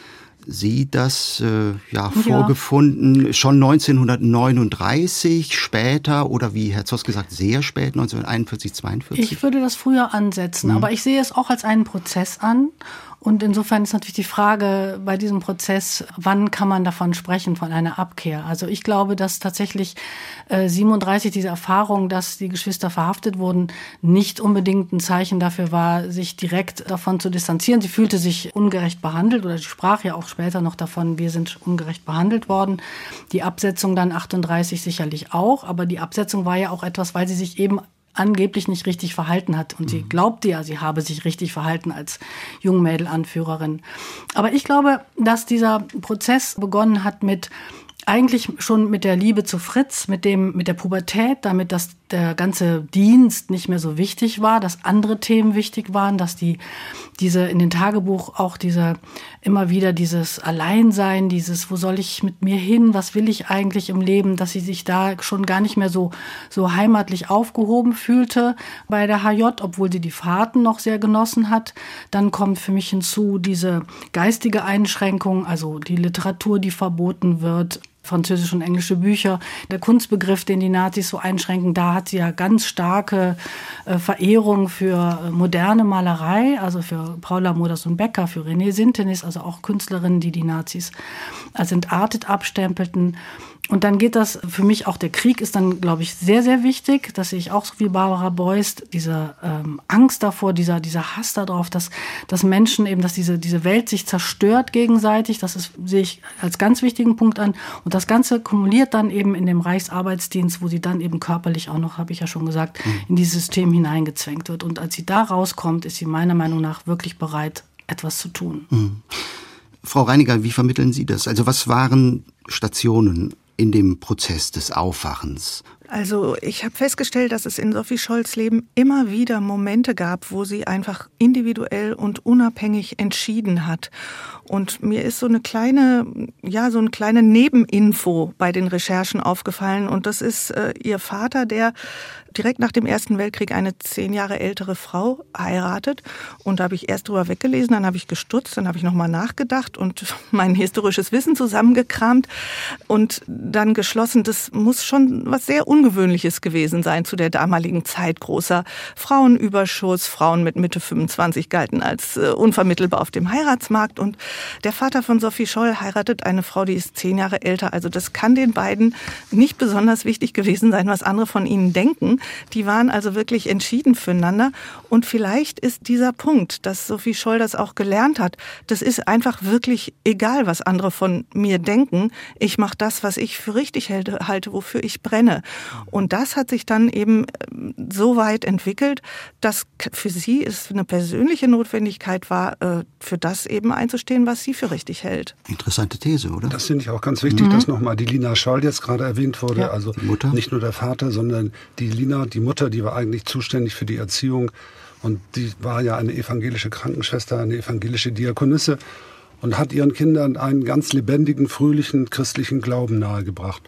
Sie das äh, ja, vorgefunden, ja. schon 1939, später oder wie Herr Zoss gesagt, sehr spät, 1941, 42? Ich würde das früher ansetzen, mhm. aber ich sehe es auch als einen Prozess an und insofern ist natürlich die Frage bei diesem Prozess, wann kann man davon sprechen, von einer Abkehr? Also ich glaube, dass tatsächlich äh, 37 diese Erfahrung, dass die Geschwister verhaftet wurden, nicht unbedingt ein Zeichen dafür war, sich direkt davon zu distanzieren. Sie fühlte sich ungerecht behandelt oder sie sprach ja auch später noch davon, wir sind ungerecht behandelt worden. Die Absetzung dann 38 sicherlich auch, aber die Absetzung war ja auch etwas, weil sie sich eben angeblich nicht richtig verhalten hat. Und mhm. sie glaubte ja, sie habe sich richtig verhalten als Jungmädelanführerin. Aber ich glaube, dass dieser Prozess begonnen hat mit eigentlich schon mit der Liebe zu Fritz, mit dem, mit der Pubertät, damit, dass der ganze Dienst nicht mehr so wichtig war, dass andere Themen wichtig waren, dass die diese in den Tagebuch auch diese immer wieder dieses Alleinsein, dieses wo soll ich mit mir hin, was will ich eigentlich im Leben, dass sie sich da schon gar nicht mehr so so heimatlich aufgehoben fühlte bei der HJ, obwohl sie die Fahrten noch sehr genossen hat. Dann kommt für mich hinzu diese geistige Einschränkung, also die Literatur, die verboten wird, französische und englische Bücher. Der Kunstbegriff, den die Nazis so einschränken, da hat sie ja ganz starke äh, Verehrung für äh, moderne Malerei, also für Paula Moders und Becker, für René Sintenis, also auch Künstlerinnen, die die Nazis als entartet abstempelten. Und dann geht das, für mich auch der Krieg ist dann, glaube ich, sehr, sehr wichtig, dass ich auch so wie Barbara Beust diese ähm, Angst davor, dieser, dieser Hass darauf, dass, dass Menschen eben, dass diese, diese Welt sich zerstört gegenseitig, das ist, sehe ich als ganz wichtigen Punkt an. Und das Ganze kumuliert dann eben in dem Reichsarbeitsdienst, wo sie dann eben körperlich auch noch, habe ich ja schon gesagt, mhm. in dieses System hineingezwängt wird. Und als sie da rauskommt, ist sie meiner Meinung nach wirklich bereit, etwas zu tun. Mhm. Frau Reiniger, wie vermitteln Sie das? Also was waren Stationen in dem Prozess des Aufwachens? Also ich habe festgestellt, dass es in Sophie Scholz Leben immer wieder Momente gab, wo sie einfach individuell und unabhängig entschieden hat. Und mir ist so eine kleine, ja, so eine kleine Nebeninfo bei den Recherchen aufgefallen. Und das ist äh, ihr Vater, der direkt nach dem Ersten Weltkrieg eine zehn Jahre ältere Frau heiratet. Und da habe ich erst drüber weggelesen, dann habe ich gestutzt, dann habe ich nochmal nachgedacht und mein historisches Wissen zusammengekramt und dann geschlossen, das muss schon was sehr Ungewöhnliches gewesen sein zu der damaligen Zeit. Großer Frauenüberschuss, Frauen mit Mitte 25 galten als äh, unvermittelbar auf dem Heiratsmarkt. Und der Vater von Sophie Scholl heiratet eine Frau, die ist zehn Jahre älter. Also das kann den beiden nicht besonders wichtig gewesen sein, was andere von ihnen denken. Die waren also wirklich entschieden füreinander. Und vielleicht ist dieser Punkt, dass Sophie Scholl das auch gelernt hat, das ist einfach wirklich egal, was andere von mir denken. Ich mache das, was ich für richtig halte, wofür ich brenne. Und das hat sich dann eben ähm, so weit entwickelt, dass für sie es eine persönliche Notwendigkeit war, äh, für das eben einzustehen, was sie für richtig hält. Interessante These, oder? Das finde ich auch ganz wichtig, mhm. dass nochmal die Lina Scholl jetzt gerade erwähnt wurde. Ja. Also Mutter? nicht nur der Vater, sondern die Lina Bettina, die Mutter, die war eigentlich zuständig für die Erziehung und die war ja eine evangelische Krankenschwester, eine evangelische Diakonisse und hat ihren Kindern einen ganz lebendigen, fröhlichen christlichen Glauben nahegebracht.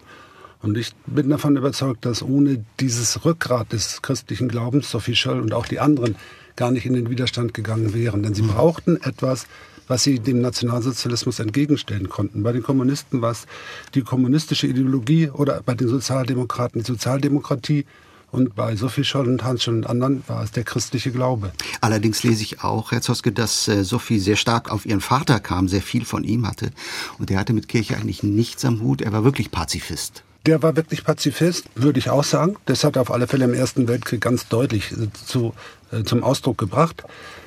Und ich bin davon überzeugt, dass ohne dieses Rückgrat des christlichen Glaubens Sophie Scholl und auch die anderen gar nicht in den Widerstand gegangen wären. Denn sie mhm. brauchten etwas, was sie dem Nationalsozialismus entgegenstellen konnten. Bei den Kommunisten war es die kommunistische Ideologie oder bei den Sozialdemokraten die Sozialdemokratie. Und bei Sophie Scholl und Hans Scholl und anderen war es der christliche Glaube. Allerdings lese ich auch, Herr Zoske, dass äh, Sophie sehr stark auf ihren Vater kam, sehr viel von ihm hatte. Und er hatte mit Kirche eigentlich nichts am Hut. Er war wirklich Pazifist. Der war wirklich Pazifist, würde ich auch sagen. Das hat er auf alle Fälle im Ersten Weltkrieg ganz deutlich äh, zu, äh, zum Ausdruck gebracht.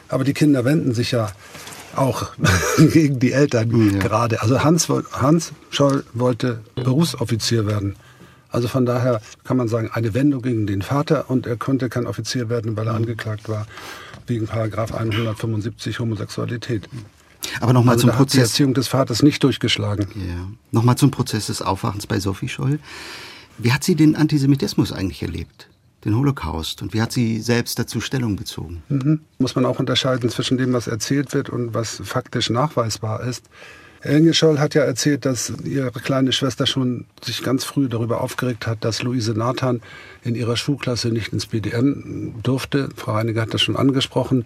Aber die Kinder wenden sich ja auch gegen die Eltern ja. gerade. Also Hans, Hans Scholl wollte Berufsoffizier werden. Also von daher kann man sagen, eine Wendung gegen den Vater und er konnte kein Offizier werden, weil er mhm. angeklagt war wegen Paragraph 175 Homosexualität. Aber nochmal also zum Prozess. die Erziehung des Vaters nicht durchgeschlagen. Ja. Nochmal zum Prozess des Aufwachens bei Sophie Scholl. Wie hat sie den Antisemitismus eigentlich erlebt? Den Holocaust? Und wie hat sie selbst dazu Stellung bezogen? Mhm. Muss man auch unterscheiden zwischen dem, was erzählt wird und was faktisch nachweisbar ist. Elke Scholl hat ja erzählt, dass ihre kleine Schwester schon sich ganz früh darüber aufgeregt hat, dass Luise Nathan in ihrer Schulklasse nicht ins BDN durfte. Frau Reiniger hat das schon angesprochen.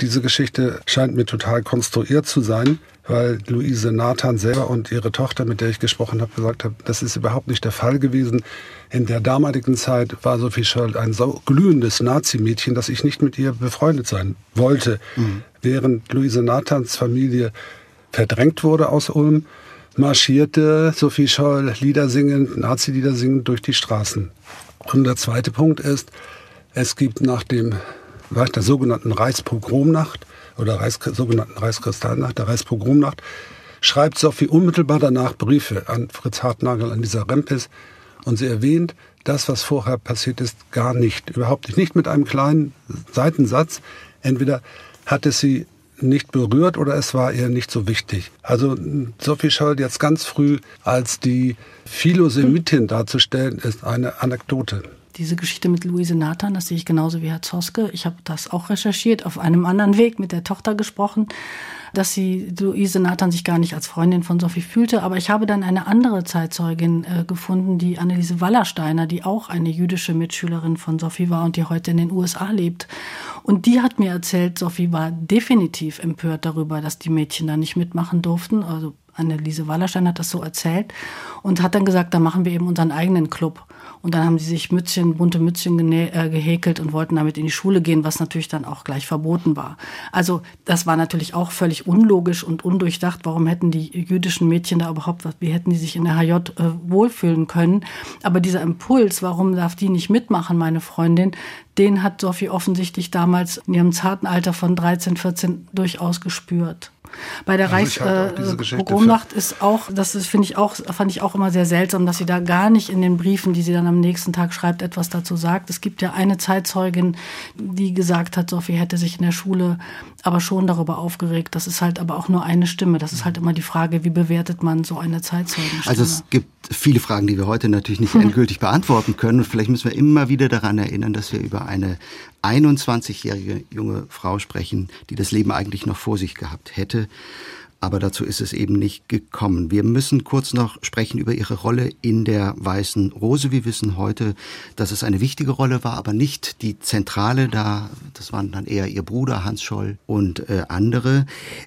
Diese Geschichte scheint mir total konstruiert zu sein, weil Luise Nathan selber und ihre Tochter, mit der ich gesprochen habe, gesagt haben, das ist überhaupt nicht der Fall gewesen. In der damaligen Zeit war Sophie Scholl ein so glühendes Nazi-Mädchen, dass ich nicht mit ihr befreundet sein wollte. Mhm. Während Luise Nathans Familie verdrängt wurde aus Ulm, marschierte Sophie Scholl Lieder singend, Nazi-Lieder singend durch die Straßen. Und der zweite Punkt ist, es gibt nach dem, nach der sogenannten Reichspogromnacht oder Reichs, sogenannten Reichskristallnacht, der Reichspogromnacht, schreibt Sophie unmittelbar danach Briefe an Fritz Hartnagel, an dieser Rempis und sie erwähnt, das, was vorher passiert ist, gar nicht, überhaupt nicht, nicht mit einem kleinen Seitensatz. Entweder hatte sie nicht berührt oder es war ihr nicht so wichtig. Also Sophie Scholl jetzt ganz früh als die Philosemitin darzustellen, ist eine Anekdote. Diese Geschichte mit Luise Nathan, das sehe ich genauso wie Herr Zoske. Ich habe das auch recherchiert, auf einem anderen Weg mit der Tochter gesprochen, dass sie Luise Nathan sich gar nicht als Freundin von Sophie fühlte. Aber ich habe dann eine andere Zeitzeugin äh, gefunden, die Anneliese Wallersteiner, die auch eine jüdische Mitschülerin von Sophie war und die heute in den USA lebt. Und die hat mir erzählt, Sophie war definitiv empört darüber, dass die Mädchen da nicht mitmachen durften. Also Anneliese Wallerstein hat das so erzählt und hat dann gesagt, da machen wir eben unseren eigenen Club. Und dann haben sie sich Mützchen, bunte Mützchen äh, gehäkelt und wollten damit in die Schule gehen, was natürlich dann auch gleich verboten war. Also das war natürlich auch völlig unlogisch und undurchdacht. Warum hätten die jüdischen Mädchen da überhaupt was, wie hätten die sich in der HJ äh, wohlfühlen können? Aber dieser Impuls, warum darf die nicht mitmachen, meine Freundin, den hat Sophie offensichtlich damals in ihrem zarten Alter von 13, 14 durchaus gespürt. Bei der Reichspogromnacht äh, ist auch, das finde ich auch, fand ich auch immer sehr seltsam, dass sie da gar nicht in den Briefen, die sie dann am nächsten Tag schreibt, etwas dazu sagt. Es gibt ja eine Zeitzeugin, die gesagt hat, Sophie hätte sich in der Schule aber schon darüber aufgeregt. Das ist halt aber auch nur eine Stimme. Das ist halt immer die Frage, wie bewertet man so eine Zeitzeugenstimme? Also es gibt viele Fragen, die wir heute natürlich nicht endgültig beantworten können. Vielleicht müssen wir immer wieder daran erinnern, dass wir über eine 21-jährige junge Frau sprechen, die das Leben eigentlich noch vor sich gehabt hätte aber dazu ist es eben nicht gekommen. Wir müssen kurz noch sprechen über ihre Rolle in der Weißen Rose. Wir wissen heute, dass es eine wichtige Rolle war, aber nicht die zentrale. Da, das waren dann eher ihr Bruder Hans Scholl und äh, andere.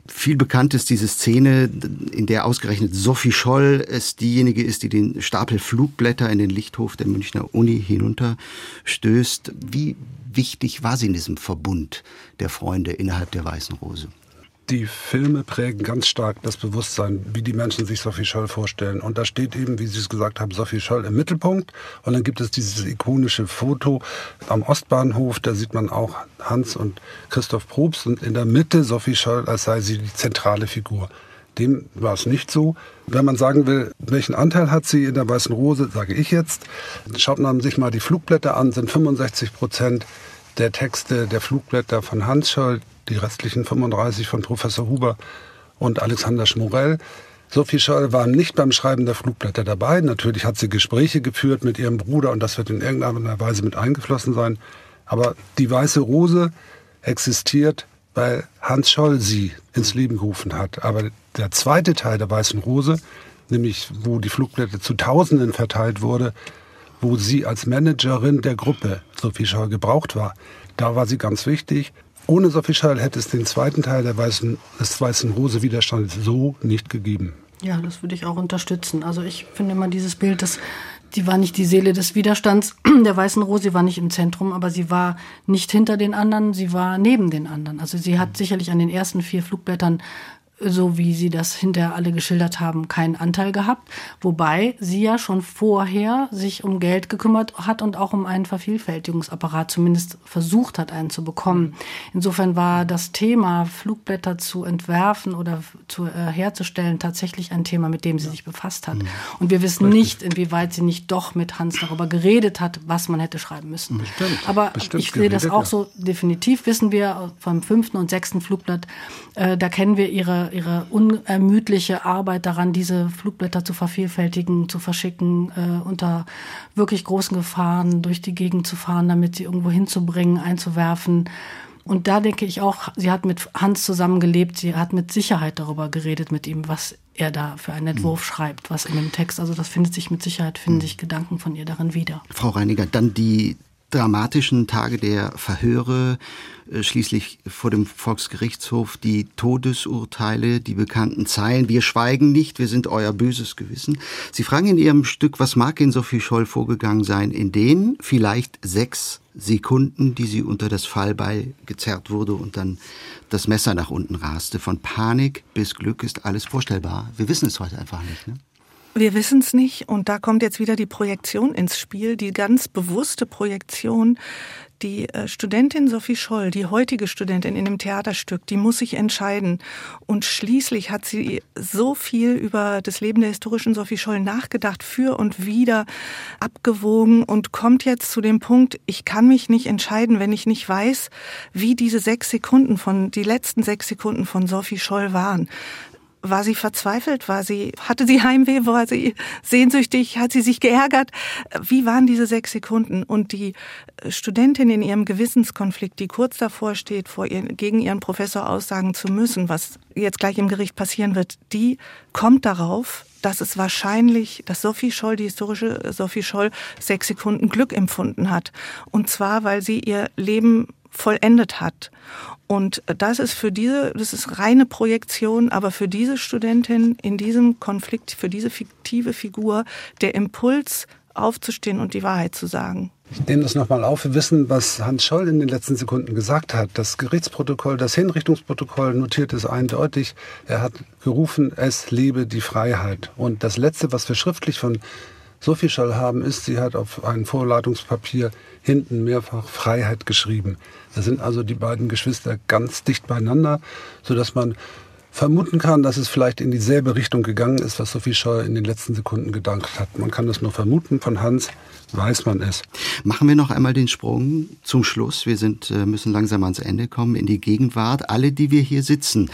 Viel bekannt ist diese Szene, in der ausgerechnet Sophie Scholl es diejenige ist, die den Stapel Flugblätter in den Lichthof der Münchner Uni hinunterstößt. Wie wichtig war sie in diesem Verbund der Freunde innerhalb der Weißen Rose? Die Filme prägen ganz stark das Bewusstsein, wie die Menschen sich Sophie Scholl vorstellen. Und da steht eben, wie Sie es gesagt haben, Sophie Scholl im Mittelpunkt. Und dann gibt es dieses ikonische Foto am Ostbahnhof. Da sieht man auch Hans und Christoph Probst und in der Mitte Sophie Scholl, als sei sie die zentrale Figur. Dem war es nicht so. Wenn man sagen will, welchen Anteil hat sie in der Weißen Rose, sage ich jetzt. Schaut man sich mal die Flugblätter an, sind 65 Prozent der Texte der Flugblätter von Hans Scholl, die restlichen 35 von Professor Huber und Alexander Schmorell. Sophie Scholl war nicht beim Schreiben der Flugblätter dabei. Natürlich hat sie Gespräche geführt mit ihrem Bruder und das wird in irgendeiner Weise mit eingeflossen sein. Aber die Weiße Rose existiert, weil Hans Scholl sie ins Leben gerufen hat. Aber der zweite Teil der Weißen Rose, nämlich wo die Flugblätter zu Tausenden verteilt wurde, wo sie als Managerin der Gruppe Sophie Scholl gebraucht war, da war sie ganz wichtig. Ohne Sophie Scholl hätte es den zweiten Teil der Weißen, des Weißen Rose Widerstands so nicht gegeben. Ja, das würde ich auch unterstützen. Also ich finde immer dieses Bild, dass die war nicht die Seele des Widerstands der Weißen Rose, sie war nicht im Zentrum, aber sie war nicht hinter den anderen, sie war neben den anderen. Also sie hat sicherlich an den ersten vier Flugblättern so wie Sie das hinterher alle geschildert haben, keinen Anteil gehabt. Wobei sie ja schon vorher sich um Geld gekümmert hat und auch um einen Vervielfältigungsapparat zumindest versucht hat, einen zu bekommen. Insofern war das Thema, Flugblätter zu entwerfen oder zu, äh, herzustellen, tatsächlich ein Thema, mit dem sie sich befasst hat. Mhm. Und wir wissen nicht, inwieweit sie nicht doch mit Hans darüber geredet hat, was man hätte schreiben müssen. Bestimmt. Aber Bestimmt ich sehe das auch ja. so, definitiv wissen wir vom fünften und sechsten Flugblatt, äh, da kennen wir ihre ihre unermüdliche Arbeit daran, diese Flugblätter zu vervielfältigen, zu verschicken, äh, unter wirklich großen Gefahren durch die Gegend zu fahren, damit sie irgendwo hinzubringen, einzuwerfen. Und da denke ich auch, sie hat mit Hans zusammengelebt, sie hat mit Sicherheit darüber geredet mit ihm, was er da für einen Entwurf mhm. schreibt, was in dem Text. Also das findet sich mit Sicherheit, finden mhm. sich Gedanken von ihr darin wieder. Frau Reiniger, dann die dramatischen Tage der Verhöre, äh, schließlich vor dem Volksgerichtshof die Todesurteile, die bekannten Zeilen, wir schweigen nicht, wir sind euer böses Gewissen. Sie fragen in Ihrem Stück, was mag in Sophie Scholl vorgegangen sein, in den vielleicht sechs Sekunden, die sie unter das Fallbeil gezerrt wurde und dann das Messer nach unten raste. Von Panik bis Glück ist alles vorstellbar. Wir wissen es heute einfach nicht. Ne? Wir wissen es nicht und da kommt jetzt wieder die Projektion ins Spiel, die ganz bewusste Projektion. Die äh, Studentin Sophie Scholl, die heutige Studentin in dem Theaterstück, die muss sich entscheiden. Und schließlich hat sie so viel über das Leben der historischen Sophie Scholl nachgedacht, für und wieder abgewogen und kommt jetzt zu dem Punkt, ich kann mich nicht entscheiden, wenn ich nicht weiß, wie diese sechs Sekunden von, die letzten sechs Sekunden von Sophie Scholl waren war sie verzweifelt? War sie, hatte sie Heimweh? War sie sehnsüchtig? Hat sie sich geärgert? Wie waren diese sechs Sekunden? Und die Studentin in ihrem Gewissenskonflikt, die kurz davor steht, vor ihr, gegen ihren Professor aussagen zu müssen, was jetzt gleich im Gericht passieren wird, die kommt darauf, dass es wahrscheinlich, dass Sophie Scholl, die historische Sophie Scholl, sechs Sekunden Glück empfunden hat. Und zwar, weil sie ihr Leben vollendet hat. Und das ist für diese, das ist reine Projektion, aber für diese Studentin in diesem Konflikt, für diese fiktive Figur, der Impuls aufzustehen und die Wahrheit zu sagen. Ich nehme das nochmal auf. Wir wissen, was Hans Scholl in den letzten Sekunden gesagt hat. Das Gerichtsprotokoll, das Hinrichtungsprotokoll notiert es eindeutig. Er hat gerufen, es lebe die Freiheit. Und das Letzte, was wir schriftlich von Sophie Scholl haben, ist, sie hat auf ein Vorladungspapier hinten mehrfach Freiheit geschrieben. Da sind also die beiden Geschwister ganz dicht beieinander, sodass man vermuten kann, dass es vielleicht in dieselbe Richtung gegangen ist, was Sophie Scholl in den letzten Sekunden gedankt hat. Man kann das nur vermuten. Von Hans weiß man es. Machen wir noch einmal den Sprung zum Schluss. Wir sind, äh, müssen langsam ans Ende kommen, in die Gegenwart. Alle, die wir hier sitzen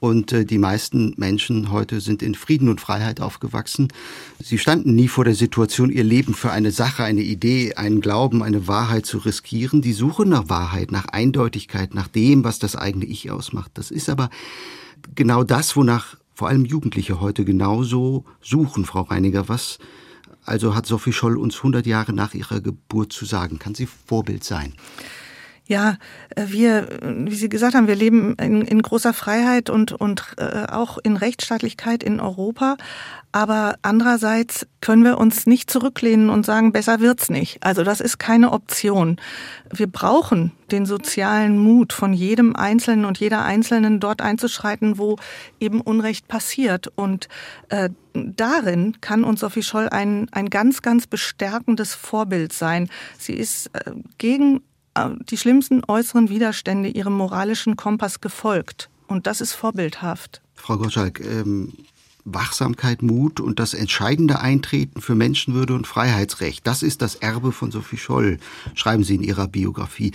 und äh, die meisten Menschen heute sind in Frieden und Freiheit aufgewachsen. Sie standen nie vor der Situation, ihr Leben für eine Sache, eine Idee, einen Glauben, eine Wahrheit zu riskieren. Die Suche nach Wahrheit, nach Eindeutigkeit, nach dem, was das eigene Ich ausmacht. Das ist aber genau das, wonach vor allem Jugendliche heute genauso suchen, Frau Reiniger. Was also hat Sophie Scholl uns 100 Jahre nach ihrer Geburt zu sagen? Kann sie Vorbild sein? Ja, äh, wir, wie Sie gesagt haben, wir leben in, in großer Freiheit und, und äh, auch in Rechtsstaatlichkeit in Europa. Aber andererseits können wir uns nicht zurücklehnen und sagen, besser wird's nicht. Also das ist keine Option. Wir brauchen den sozialen Mut von jedem Einzelnen und jeder Einzelnen dort einzuschreiten, wo eben Unrecht passiert. Und äh, darin kann uns Sophie Scholl ein, ein ganz, ganz bestärkendes Vorbild sein. Sie ist äh, gegen die schlimmsten äußeren Widerstände ihrem moralischen Kompass gefolgt. Und das ist vorbildhaft. Frau Gottschalk, ähm, Wachsamkeit, Mut und das entscheidende Eintreten für Menschenwürde und Freiheitsrecht, das ist das Erbe von Sophie Scholl, schreiben Sie in Ihrer Biografie.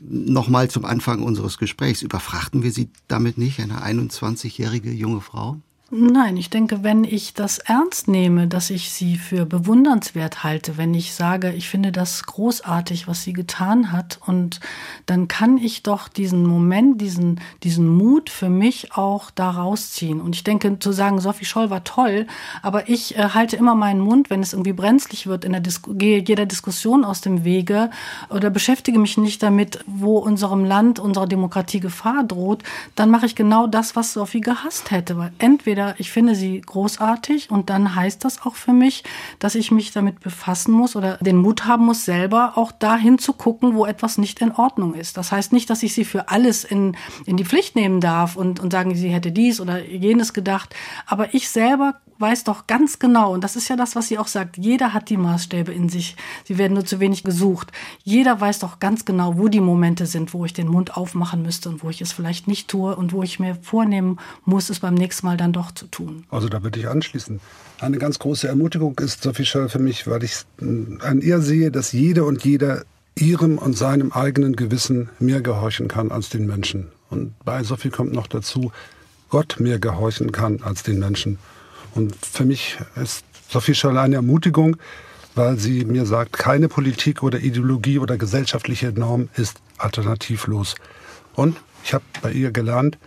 Nochmal zum Anfang unseres Gesprächs. Überfrachten wir Sie damit nicht, eine 21-jährige junge Frau? Nein, ich denke, wenn ich das ernst nehme, dass ich sie für bewundernswert halte, wenn ich sage, ich finde das großartig, was sie getan hat, und dann kann ich doch diesen Moment, diesen, diesen Mut für mich auch da rausziehen. Und ich denke, zu sagen, Sophie Scholl war toll, aber ich äh, halte immer meinen Mund, wenn es irgendwie brenzlig wird, in der Dis gehe jeder Diskussion aus dem Wege oder beschäftige mich nicht damit, wo unserem Land, unserer Demokratie Gefahr droht, dann mache ich genau das, was Sophie gehasst hätte. Weil entweder entweder ich finde sie großartig und dann heißt das auch für mich, dass ich mich damit befassen muss oder den Mut haben muss, selber auch dahin zu gucken, wo etwas nicht in Ordnung ist. Das heißt nicht, dass ich sie für alles in, in die Pflicht nehmen darf und, und sagen, sie hätte dies oder jenes gedacht. Aber ich selber weiß doch ganz genau, und das ist ja das, was sie auch sagt, jeder hat die Maßstäbe in sich. Sie werden nur zu wenig gesucht. Jeder weiß doch ganz genau, wo die Momente sind, wo ich den Mund aufmachen müsste und wo ich es vielleicht nicht tue und wo ich mir vornehmen muss, es beim nächsten Mal dann doch zu tun. Also da würde ich anschließen. Eine ganz große Ermutigung ist, Sophie Schall, für mich, weil ich an ihr sehe, dass jede und jeder ihrem und seinem eigenen Gewissen mehr gehorchen kann als den Menschen. Und bei Sophie kommt noch dazu, Gott mehr gehorchen kann als den Menschen. Und für mich ist Sophie Scholl eine Ermutigung, weil sie mir sagt, keine Politik oder Ideologie oder gesellschaftliche Norm ist alternativlos. Und ich habe bei ihr gelernt,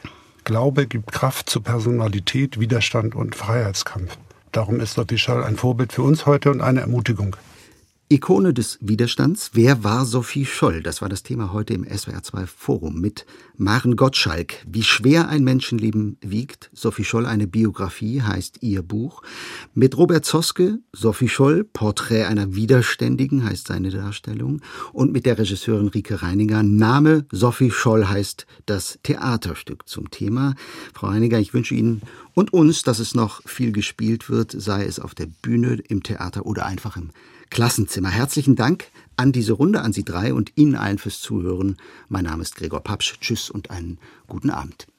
Glaube gibt Kraft zu Personalität, Widerstand und Freiheitskampf. Darum ist Sophie Scholl ein Vorbild für uns heute und eine Ermutigung. Ikone des Widerstands. Wer war Sophie Scholl? Das war das Thema heute im SWR2 Forum mit Maren Gottschalk. Wie schwer ein Menschenleben wiegt. Sophie Scholl, eine Biografie, heißt ihr Buch. Mit Robert Zoske, Sophie Scholl, Porträt einer Widerständigen, heißt seine Darstellung. Und mit der Regisseurin Rike Reiniger, Name Sophie Scholl heißt das Theaterstück zum Thema. Frau Reiniger, ich wünsche Ihnen und uns, dass es noch viel gespielt wird, sei es auf der Bühne, im Theater oder einfach im Klassenzimmer. Herzlichen Dank an diese Runde, an Sie drei und Ihnen allen fürs Zuhören. Mein Name ist Gregor Papsch. Tschüss und einen guten Abend.